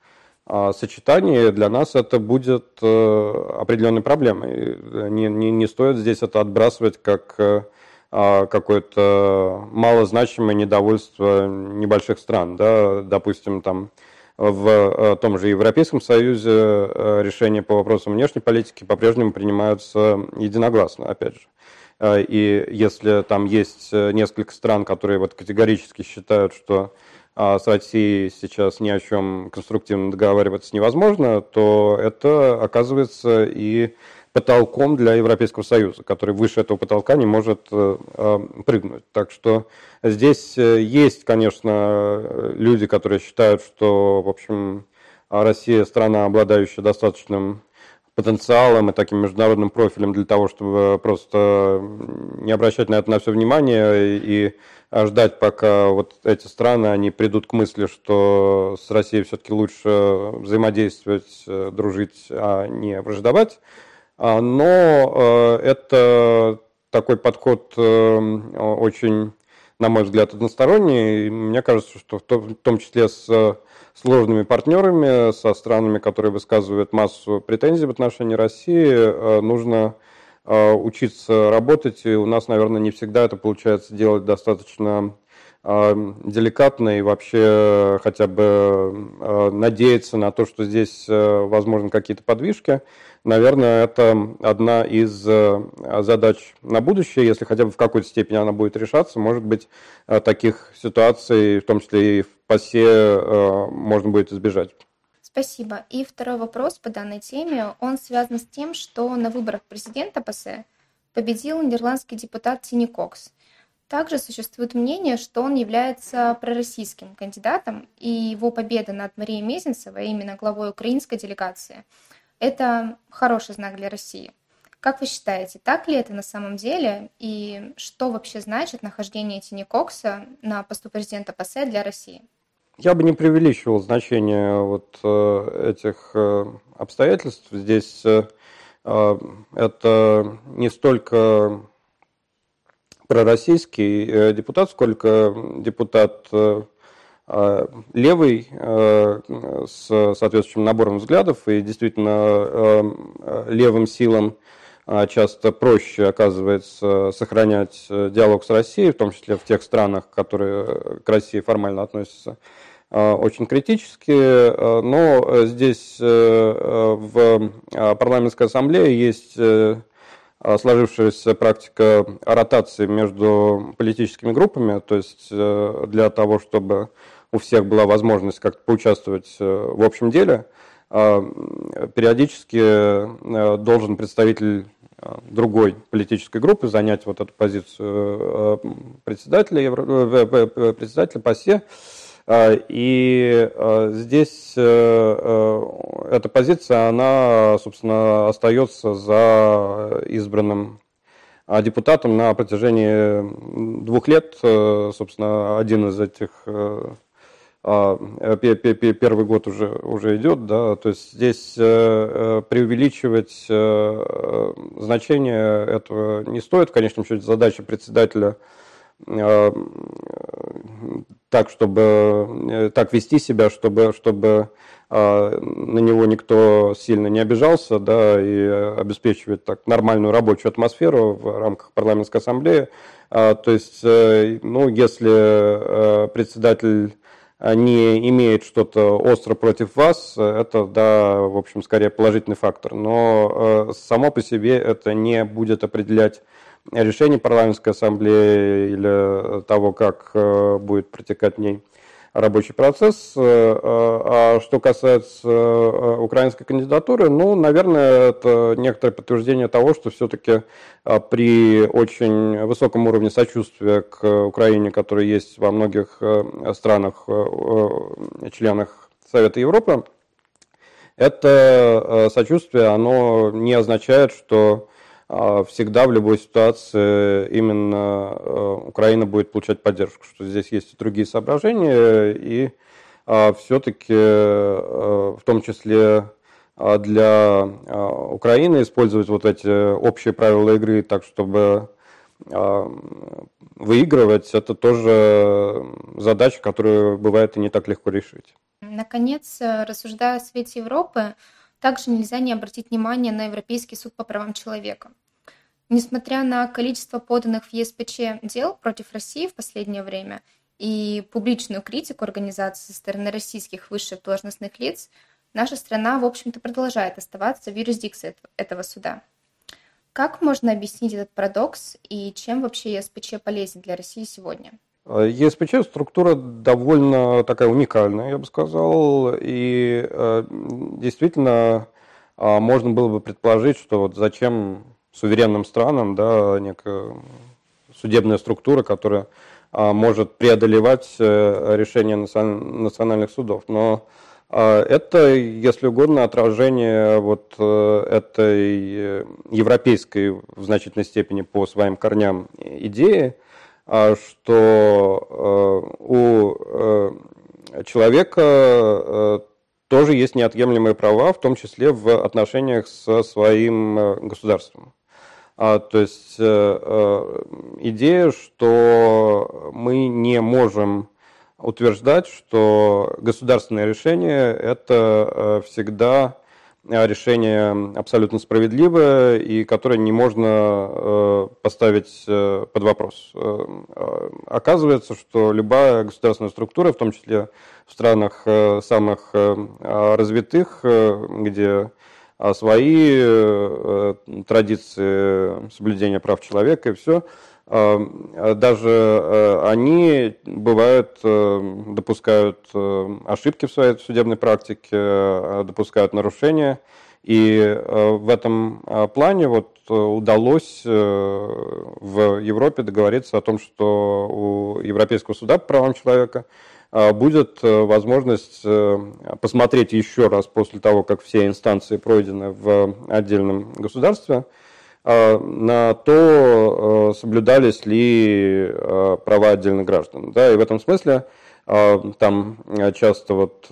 сочетании для нас это будет э, определенной проблемой. Не, не, не стоит здесь это отбрасывать как э, какое-то малозначимое недовольство небольших стран, да, допустим, там в том же Европейском Союзе решения по вопросам внешней политики по-прежнему принимаются единогласно, опять же. И если там есть несколько стран, которые вот категорически считают, что а с Россией сейчас ни о чем конструктивно договариваться невозможно, то это оказывается и потолком для Европейского Союза, который выше этого потолка не может э, э, прыгнуть. Так что здесь э, есть, конечно, люди, которые считают, что, в общем, Россия страна, обладающая достаточным потенциалом и таким международным профилем для того, чтобы просто не обращать на это на все внимание и ждать, пока вот эти страны, они придут к мысли, что с Россией все-таки лучше взаимодействовать, э, дружить, а не враждовать. А, но э, это такой подход э, очень, на мой взгляд, односторонний. Мне кажется, что в том числе с сложными партнерами, со странами, которые высказывают массу претензий в отношении России, нужно а, учиться работать, и у нас, наверное, не всегда это получается делать достаточно а, деликатно и вообще хотя бы а, надеяться на то, что здесь возможны какие-то подвижки. Наверное, это одна из задач на будущее, если хотя бы в какой-то степени она будет решаться. Может быть, таких ситуаций, в том числе и в ПАСЕ, можно будет избежать. Спасибо. И второй вопрос по данной теме, он связан с тем, что на выборах президента ПАСЕ победил нидерландский депутат Тини Кокс. Также существует мнение, что он является пророссийским кандидатом, и его победа над Марией Мезенцевой, именно главой украинской делегации, это хороший знак для России. Как вы считаете, так ли это на самом деле, и что вообще значит нахождение Тини Кокса на посту президента ПАСЕ для России? Я бы не преувеличивал значение вот э, этих э, обстоятельств. Здесь э, это не столько пророссийский депутат, сколько депутат левый с соответствующим набором взглядов и действительно левым силам часто проще оказывается сохранять диалог с Россией, в том числе в тех странах, которые к России формально относятся очень критически, э, но здесь э, в парламентской ассамблее есть сложившаяся практика ротации между политическими группами, то есть для того, чтобы у всех была возможность как-то поучаствовать в общем деле, периодически должен представитель другой политической группы занять вот эту позицию председателя, председателя ПАСЕ, и а, здесь э, э, эта позиция, она, собственно, остается за избранным а, депутатом на протяжении двух лет. Э, собственно, один из этих первый год уже, уже идет, да, то есть здесь преувеличивать значение этого не стоит. В конечном счете задача председателя так, чтобы э, так вести себя, чтобы, чтобы а, на него никто сильно не обижался, да, и обеспечивать так нормальную рабочую атмосферу в рамках парламентской ассамблеи. То есть, э, ну, если э, председатель не имеет что-то остро против вас, это, да, в общем, скорее положительный фактор. Но само по себе это не будет определять решений парламентской ассамблеи или того, как э, будет протекать в ней рабочий процесс. Э, э, а что касается украинской кандидатуры, ну, наверное, это некоторое подтверждение того, что все-таки при очень высоком уровне сочувствия к Украине, который есть во многих странах, членах Совета Европы, это сочувствие, оно не означает, что всегда в любой ситуации именно э, Украина будет получать поддержку, что здесь есть и другие соображения, и а, все-таки э, в том числе а, для Украины использовать вот эти общие правила игры так, чтобы выигрывать, это тоже задача, которую бывает и не так легко решить. Наконец, э, рассуждая о свете Европы, также нельзя не обратить внимание на Европейский суд по правам человека. Несмотря на количество поданных в ЕСПЧ дел против России в последнее время и публичную критику организации со стороны российских высших должностных лиц, наша страна, в общем-то, продолжает оставаться в юрисдикции этого суда. Как можно объяснить этот парадокс и чем вообще ЕСПЧ полезен для России сегодня? ЕСПЧ структура довольно такая уникальная, я бы сказал, и э, действительно э, можно было бы предположить, что вот зачем суверенным странам да, некая судебная структура, которая э, может преодолевать решения национальных судов. Но это, если угодно, отражение вот этой европейской в значительной степени по своим корням идеи, а, что э, у э, человека э, тоже есть неотъемлемые права, в том числе в отношениях со своим государством. А, то есть идея, что мы не можем утверждать, что государственное решение – это всегда Э, решение абсолютно справедливое и которое не можно э, поставить э, под вопрос. Оказывается, что любая государственная структура, в том числе в странах самых развитых, где свои традиции соблюдения прав человека и все, даже они бывают, допускают ошибки в своей судебной практике, допускают нарушения. И в этом плане вот удалось в Европе договориться о том, что у Европейского суда по правам человека будет возможность посмотреть еще раз после того, как все инстанции пройдены в отдельном государстве, на то, соблюдались ли права отдельных граждан. Да, и в этом смысле там часто вот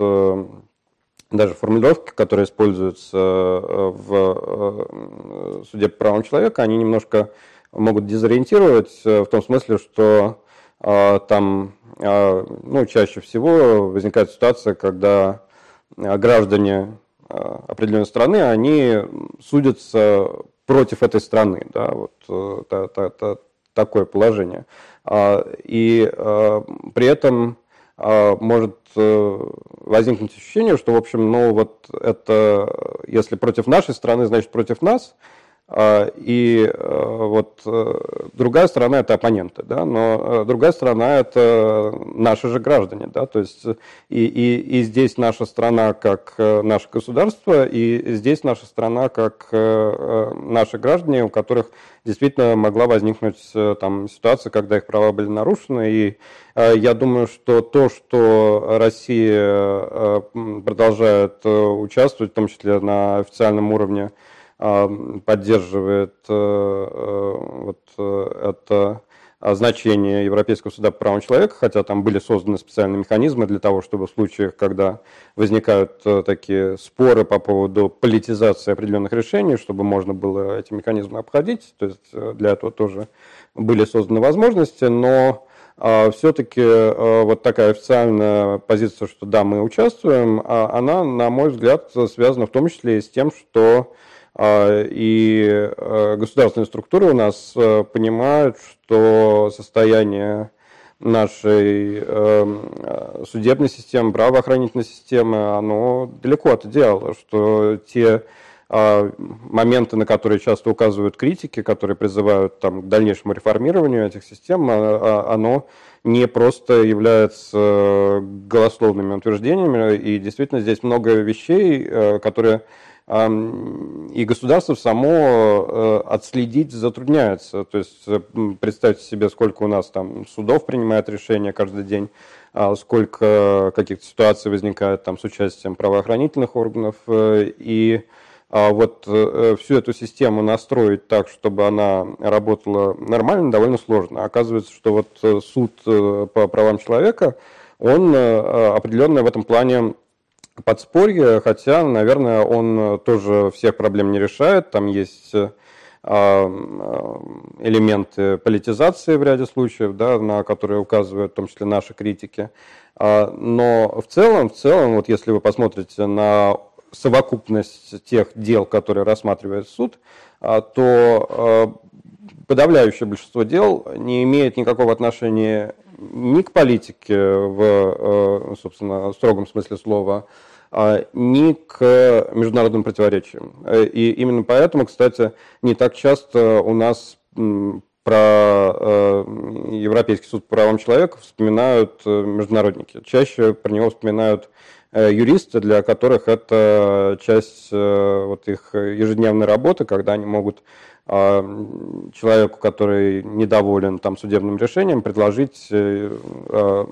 даже формулировки, которые используются в суде по правам человека, они немножко могут дезориентировать в том смысле, что там ну, чаще всего возникает ситуация, когда граждане определенной страны, они судятся против этой страны, да, вот э, та, та, та, такое положение. А, и а, при этом а, может э, возникнуть ощущение, что, в общем, ну вот это, если против нашей страны, значит против нас, а, и э, вот э, другая сторона – это оппоненты, да, но э, другая сторона – это наши же граждане, да, то есть и, и, и здесь наша страна как наше государство, и здесь наша страна как наши граждане, у которых действительно могла возникнуть там ситуация, когда их права были нарушены, и я думаю, что то, что Россия продолжает участвовать, в том числе на официальном уровне, а, поддерживает э, э, вот э, это значение Европейского суда по правам человека, хотя там были созданы специальные механизмы для того, чтобы в случаях, когда возникают такие споры по поводу политизации определенных решений, чтобы можно было эти механизмы обходить, то есть для этого тоже были созданы возможности, но а, все-таки вот такая официальная позиция, что да, мы участвуем, а она, на мой взгляд, связана в том числе и с тем, что а, и э, государственные структуры у нас э, понимают, что состояние нашей эм, судебной системы, правоохранительной системы, оно далеко от идеала, что те а, моменты, на которые часто указывают критики, которые призывают там, к дальнейшему реформированию этих систем, а, оно не просто является э, голословными утверждениями, и действительно здесь много вещей, которые и государство само э, отследить затрудняется. То есть э, представьте себе, сколько у нас там судов принимает решения каждый день, а сколько каких-то ситуаций возникает там с участием правоохранительных органов. Э, и а вот всю эту систему настроить так, чтобы она работала нормально, довольно сложно. Оказывается, что вот суд по правам человека, он определенно в этом плане подспорье, хотя, наверное, он тоже всех проблем не решает. Там есть э, а, элементы политизации в ряде случаев, да, на которые указывают в том числе наши критики. А, но в целом, в целом, вот если вы посмотрите на совокупность тех дел, которые рассматривает суд, а, то подавляющее большинство дел не имеет никакого отношения ни к политике в, собственно, строгом смысле слова, а ни к международным противоречиям. И именно поэтому, кстати, не так часто у нас про Европейский суд по правам человека вспоминают э, международники. Чаще про него вспоминают юристы, для которых это часть вот их ежедневной работы, когда они могут человеку, который недоволен там, судебным решением, предложить а,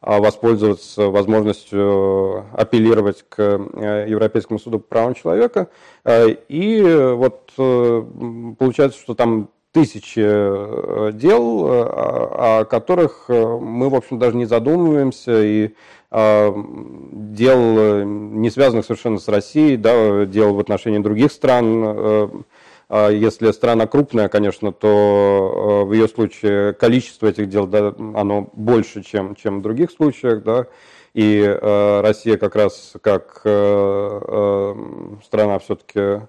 воспользоваться возможностью апеллировать к Европейскому суду по правам человека. И вот получается, что там тысячи э, дел, э, о которых э, мы, в общем, даже не задумываемся, и дел, не связанных совершенно с Россией, да, дел в отношении других стран. Если страна крупная, конечно, то в ее случае количество этих дел, да, оно больше, чем, чем в других случаях, да, и Россия как раз как страна все-таки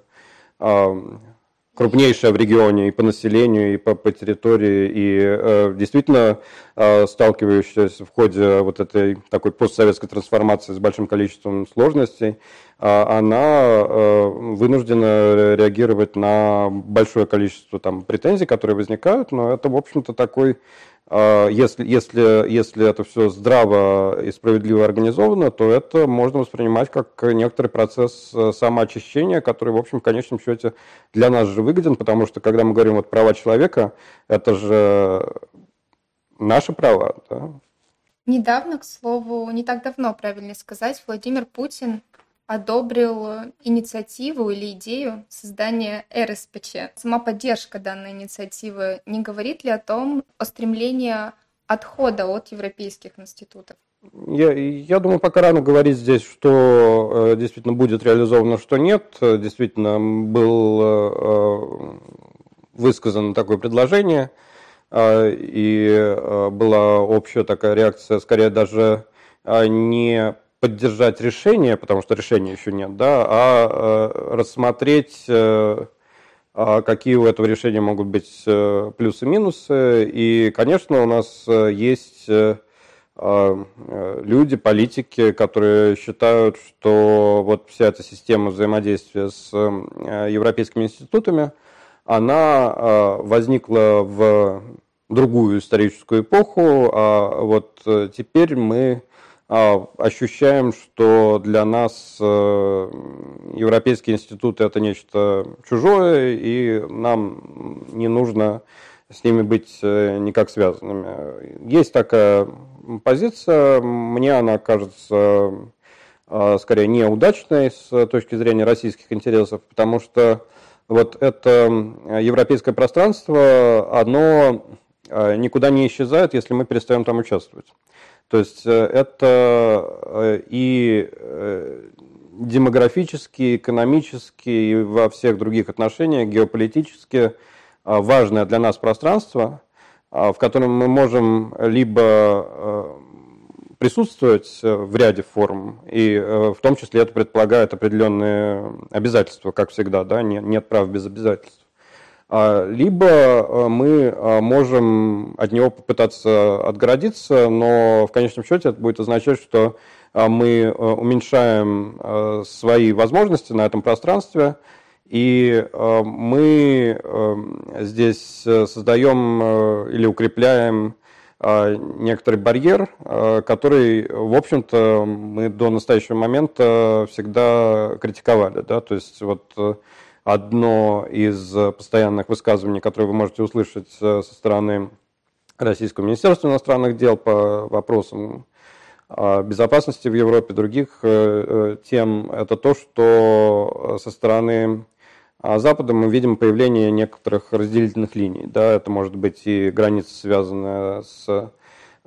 крупнейшая в регионе и по населению, и по, по территории, и э, действительно э, сталкивающаяся в ходе вот этой такой постсоветской трансформации с большим количеством сложностей, э, она э, вынуждена реагировать на большое количество там, претензий, которые возникают, но это, в общем-то, такой если, если, если это все здраво и справедливо организовано, то это можно воспринимать как некоторый процесс э, самоочищения, который, в общем, в конечном счете для нас же выгоден, потому что когда мы говорим вот права человека, это же наши права. Да? Недавно, к слову, не так давно, правильно сказать, Владимир Путин одобрил инициативу или идею создания РСПЧ. Сама поддержка данной инициативы не говорит ли о том, о стремлении отхода от европейских институтов? Я, я думаю, пока рано говорить здесь, что э, действительно будет реализовано, что нет. Действительно, был э, высказано такое предложение, э, и э, была общая такая реакция, скорее даже э, не поддержать решение, потому что решения еще нет, да, а э, рассмотреть, э, а какие у этого решения могут быть э, плюсы и минусы. И, конечно, у нас есть а, люди, политики, которые считают, что вот вся эта система взаимодействия с европейскими институтами, она возникла в другую историческую эпоху, а вот теперь мы ощущаем, что для нас э, европейские институты это нечто чужое, и нам не нужно с ними быть э, никак связанными. Есть такая позиция, мне она кажется э, скорее неудачной с точки зрения российских интересов, потому что вот это европейское пространство, оно никуда не исчезает, если мы перестаем там участвовать. То есть э, это э, и э, демографически, экономически и во всех других отношениях, геополитически важное для нас пространство, в котором мы можем либо присутствовать в ряде форм, и в том числе это предполагает определенные обязательства, как всегда, да, нет, прав без обязательств. А, либо э, мы э, можем от него попытаться отгородиться, но в конечном счете это будет означать, что э, мы уменьшаем свои возможности на этом пространстве, и мы здесь создаем или укрепляем некоторый барьер, который, в общем-то, мы до настоящего момента всегда критиковали. Да? То есть вот одно из постоянных высказываний, которые вы можете услышать э, со стороны Российского Министерства иностранных дел по вопросам безопасности в Европе, других э, э, тем, это то, что со стороны Запада мы видим появление некоторых разделительных линий. Да, это может быть и граница, связанная с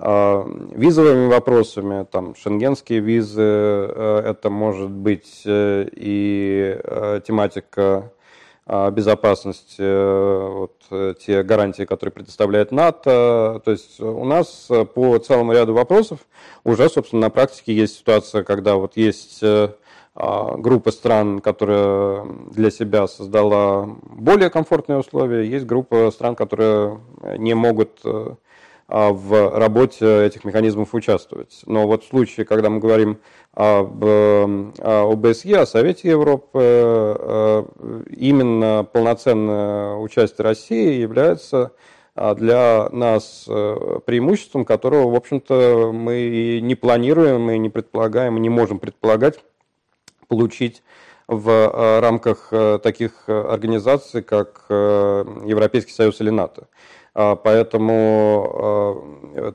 визовыми вопросами, там, шенгенские визы, э, это может быть э, и э, тематика безопасности, вот, те гарантии, которые предоставляет НАТО. То есть у нас по целому ряду вопросов уже, собственно, на практике есть ситуация, когда вот есть группа стран, которая для себя создала более комфортные условия, есть группа стран, которые не могут в работе этих механизмов участвовать. Но вот в случае, когда мы говорим об ОБСЕ, о Совете Европы, именно полноценное участие России является а для нас э, преимуществом, которого, в общем-то, мы не планируем, и не предполагаем, и не можем предполагать получить в э, рамках э, таких организаций, как Европейский Союз или НАТО. А, поэтому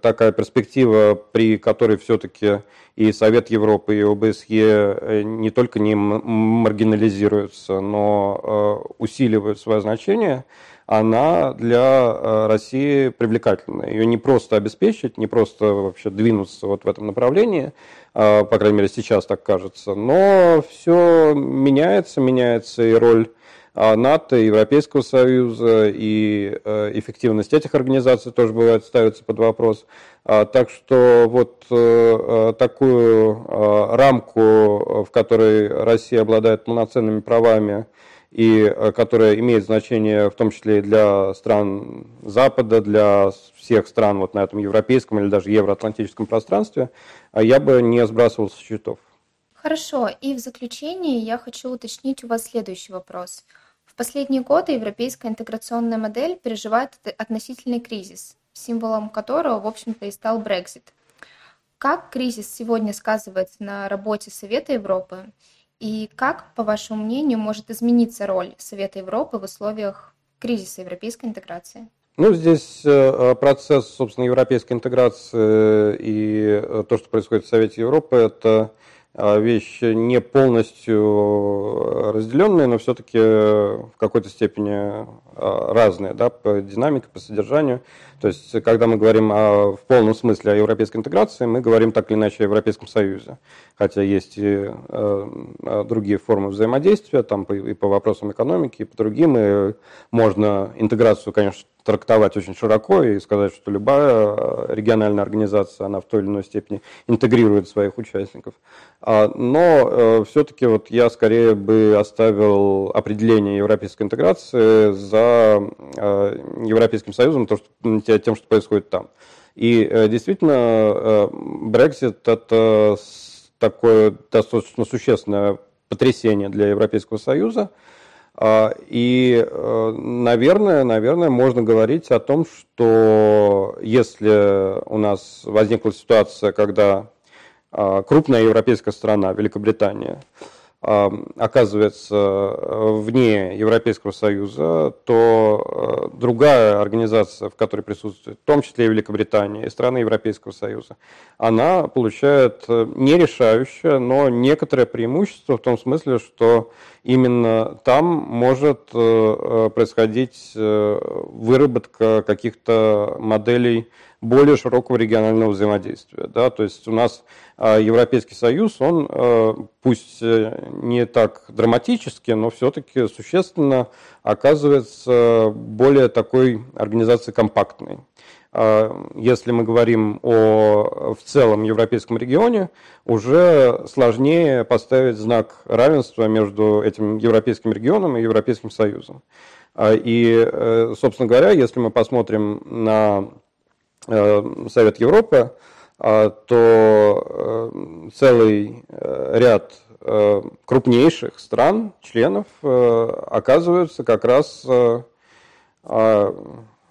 такая перспектива, при которой все-таки и Совет Европы, и ОБСЕ не только не маргинализируются, но усиливают свое значение – она для э, России привлекательна. Ее не просто обеспечить, не просто вообще двинуться вот в этом направлении, э, по крайней мере сейчас так кажется, но все меняется, меняется и роль э, НАТО, Европейского Союза, и эффективность этих организаций тоже бывает ставится под вопрос. Так что вот такую рамку, в которой Россия обладает полноценными правами, и э, которая имеет значение в том числе и для стран Запада, для всех стран вот на этом европейском или даже евроатлантическом пространстве, а я бы не сбрасывал со счетов. Хорошо. И в заключение я хочу уточнить у вас следующий вопрос. В последние годы европейская интеграционная модель переживает относительный кризис, символом которого, в общем-то, и стал Брексит. Как кризис сегодня сказывается на работе Совета Европы? И как, по вашему мнению, может измениться роль Совета Европы в условиях кризиса европейской интеграции? Ну, здесь э, процесс, собственно, европейской интеграции и э, то, что происходит в Совете Европы, это э, вещь не полностью разделенная, но все-таки в какой-то степени разные да, по динамике, по содержанию. То есть, когда мы говорим о, в полном смысле о европейской интеграции, мы говорим так или иначе о Европейском Союзе. Хотя есть и э, другие формы взаимодействия, там и по вопросам экономики, и по другим. И можно интеграцию, конечно, трактовать очень широко и сказать, что любая э, региональная организация, она в той или иной степени интегрирует своих участников. А, но э, все-таки вот я скорее бы оставил определение европейской интеграции за э, Европейским Союзом, то, что, тем, что происходит там. И действительно, Brexit – это такое достаточно существенное потрясение для Европейского Союза – а, и, э, наверное, наверное, можно говорить о том, что если у нас возникла ситуация, когда а, крупная европейская страна, Великобритания, оказывается э, вне Европейского Союза, то э, другая организация, в которой присутствует, в том числе и Великобритания, и страны Европейского Союза, она получает э, не решающее, но некоторое преимущество в том смысле, что именно там может происходить выработка каких-то моделей более широкого регионального взаимодействия. Да? То есть у нас а, Европейский Союз, он а, пусть э, не так драматически, но все-таки существенно оказывается более такой организацией компактной. А, если мы говорим о в целом европейском регионе, уже сложнее поставить знак равенства между этим европейским регионом и Европейским Союзом. И, э, собственно говоря, если мы посмотрим на Совет Европы, а, то э, целый э, ряд крупнейших стран, членов, оказываются как раз а,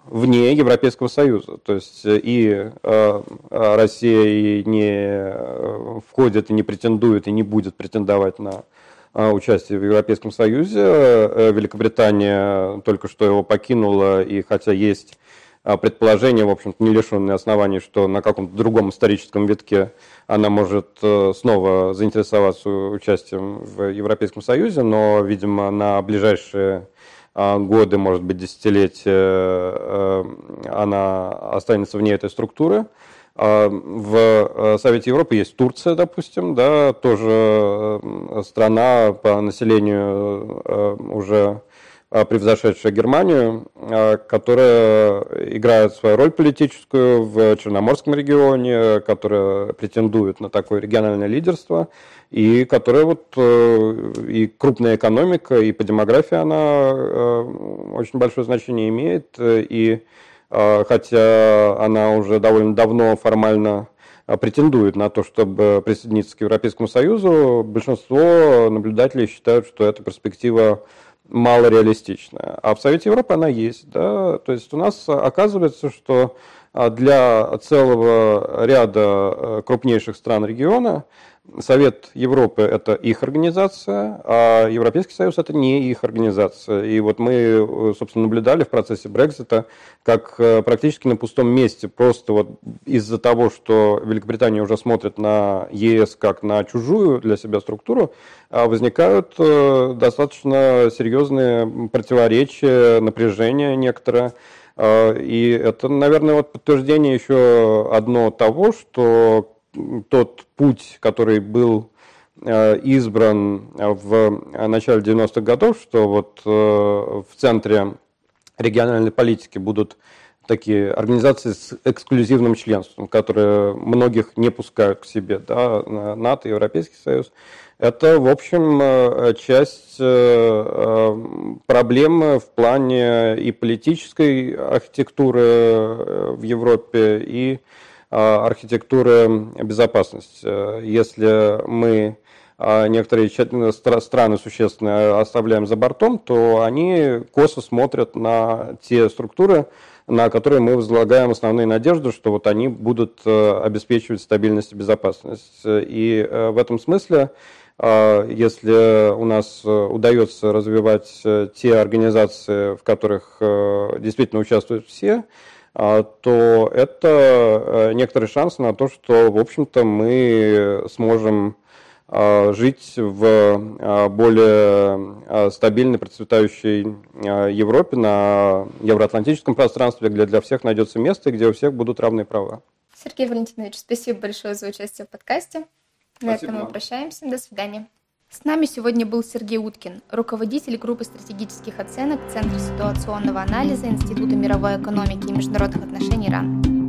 вне Европейского Союза. То есть и Россия и не входит, и не претендует, и не будет претендовать на участие в Европейском Союзе. Великобритания только что его покинула, и хотя есть предположение, в общем-то, не лишенное оснований, что на каком-то другом историческом витке она может э, снова заинтересоваться участием в Европейском Союзе, но, видимо, на ближайшие а, годы, может быть, десятилетия э, она останется вне этой структуры. А, в э, Совете Европы есть Турция, допустим, да, тоже страна по населению уже превзошедшая Германию, которая играет свою роль политическую в Черноморском регионе, которая претендует на такое региональное лидерство, и которая вот и крупная экономика, и по демографии она очень большое значение имеет, и хотя она уже довольно давно формально претендует на то, чтобы присоединиться к Европейскому Союзу, большинство наблюдателей считают, что эта перспектива малореалистичная. А в Совете Европы она есть. Да? То есть у нас оказывается, что а, для целого ряда э, крупнейших стран региона Совет Европы – это их организация, а Европейский Союз – это не их организация. И вот мы, собственно, наблюдали в процессе Брексита, как э, практически на пустом месте, просто вот из-за того, что Великобритания уже смотрит на ЕС как на чужую для себя структуру, а возникают э, достаточно серьезные противоречия, напряжения некоторые. А, и это, наверное, вот подтверждение еще одно того, что тот путь, который был э, избран в начале 90-х годов, что вот э, в центре региональной политики будут такие организации с эксклюзивным членством, которые многих не пускают к себе, да, НАТО, Европейский Союз. Это, в общем, э, часть проблемы в плане и политической архитектуры в Европе, и архитектуры безопасности. Э, если мы а, некоторые страны существенно оставляем за бортом, то они косо смотрят на те структуры, на которые мы возлагаем основные надежды, что вот они будут э, обеспечивать стабильность и безопасность. И э, в этом смысле, а, если у нас удается развивать те организации, в которых действительно участвуют все, а, то это э, некоторый шанс на то, что, в общем-то, мы сможем а, жить в а, более стабильной, процветающей Европе, на евроатлантическом пространстве, где для всех найдется место и где у всех будут равные права. Сергей Валентинович, спасибо большое за участие в подкасте. Спасибо. На этом мы прощаемся. До свидания. С нами сегодня был Сергей Уткин, руководитель группы стратегических оценок Центра ситуационного анализа Института мировой экономики и международных отношений РАН.